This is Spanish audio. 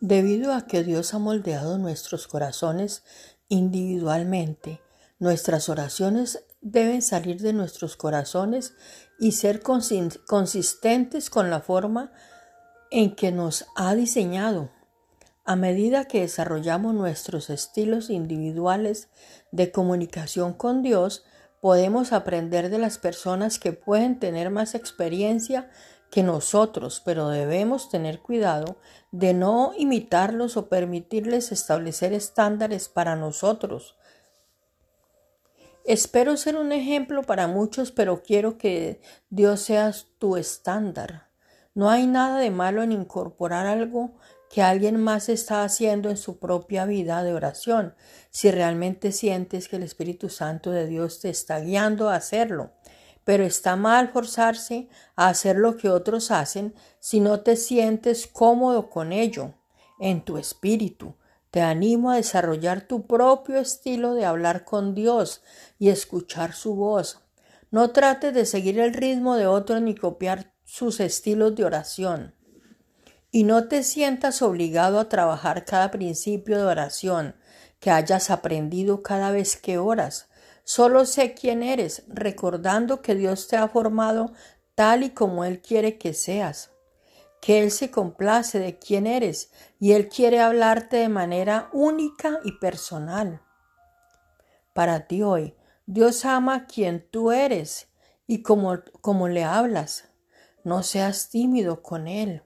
Debido a que Dios ha moldeado nuestros corazones individualmente, nuestras oraciones deben salir de nuestros corazones y ser consistentes con la forma en que nos ha diseñado. A medida que desarrollamos nuestros estilos individuales de comunicación con Dios, podemos aprender de las personas que pueden tener más experiencia que nosotros, pero debemos tener cuidado de no imitarlos o permitirles establecer estándares para nosotros. Espero ser un ejemplo para muchos, pero quiero que Dios sea tu estándar. No hay nada de malo en incorporar algo que alguien más está haciendo en su propia vida de oración, si realmente sientes que el Espíritu Santo de Dios te está guiando a hacerlo. Pero está mal forzarse a hacer lo que otros hacen si no te sientes cómodo con ello en tu espíritu. Te animo a desarrollar tu propio estilo de hablar con Dios y escuchar su voz. No trates de seguir el ritmo de otro ni copiar sus estilos de oración y no te sientas obligado a trabajar cada principio de oración que hayas aprendido cada vez que oras. Solo sé quién eres, recordando que Dios te ha formado tal y como Él quiere que seas, que Él se complace de quién eres y Él quiere hablarte de manera única y personal. Para ti hoy, Dios ama quien tú eres y como, como le hablas. No seas tímido con Él.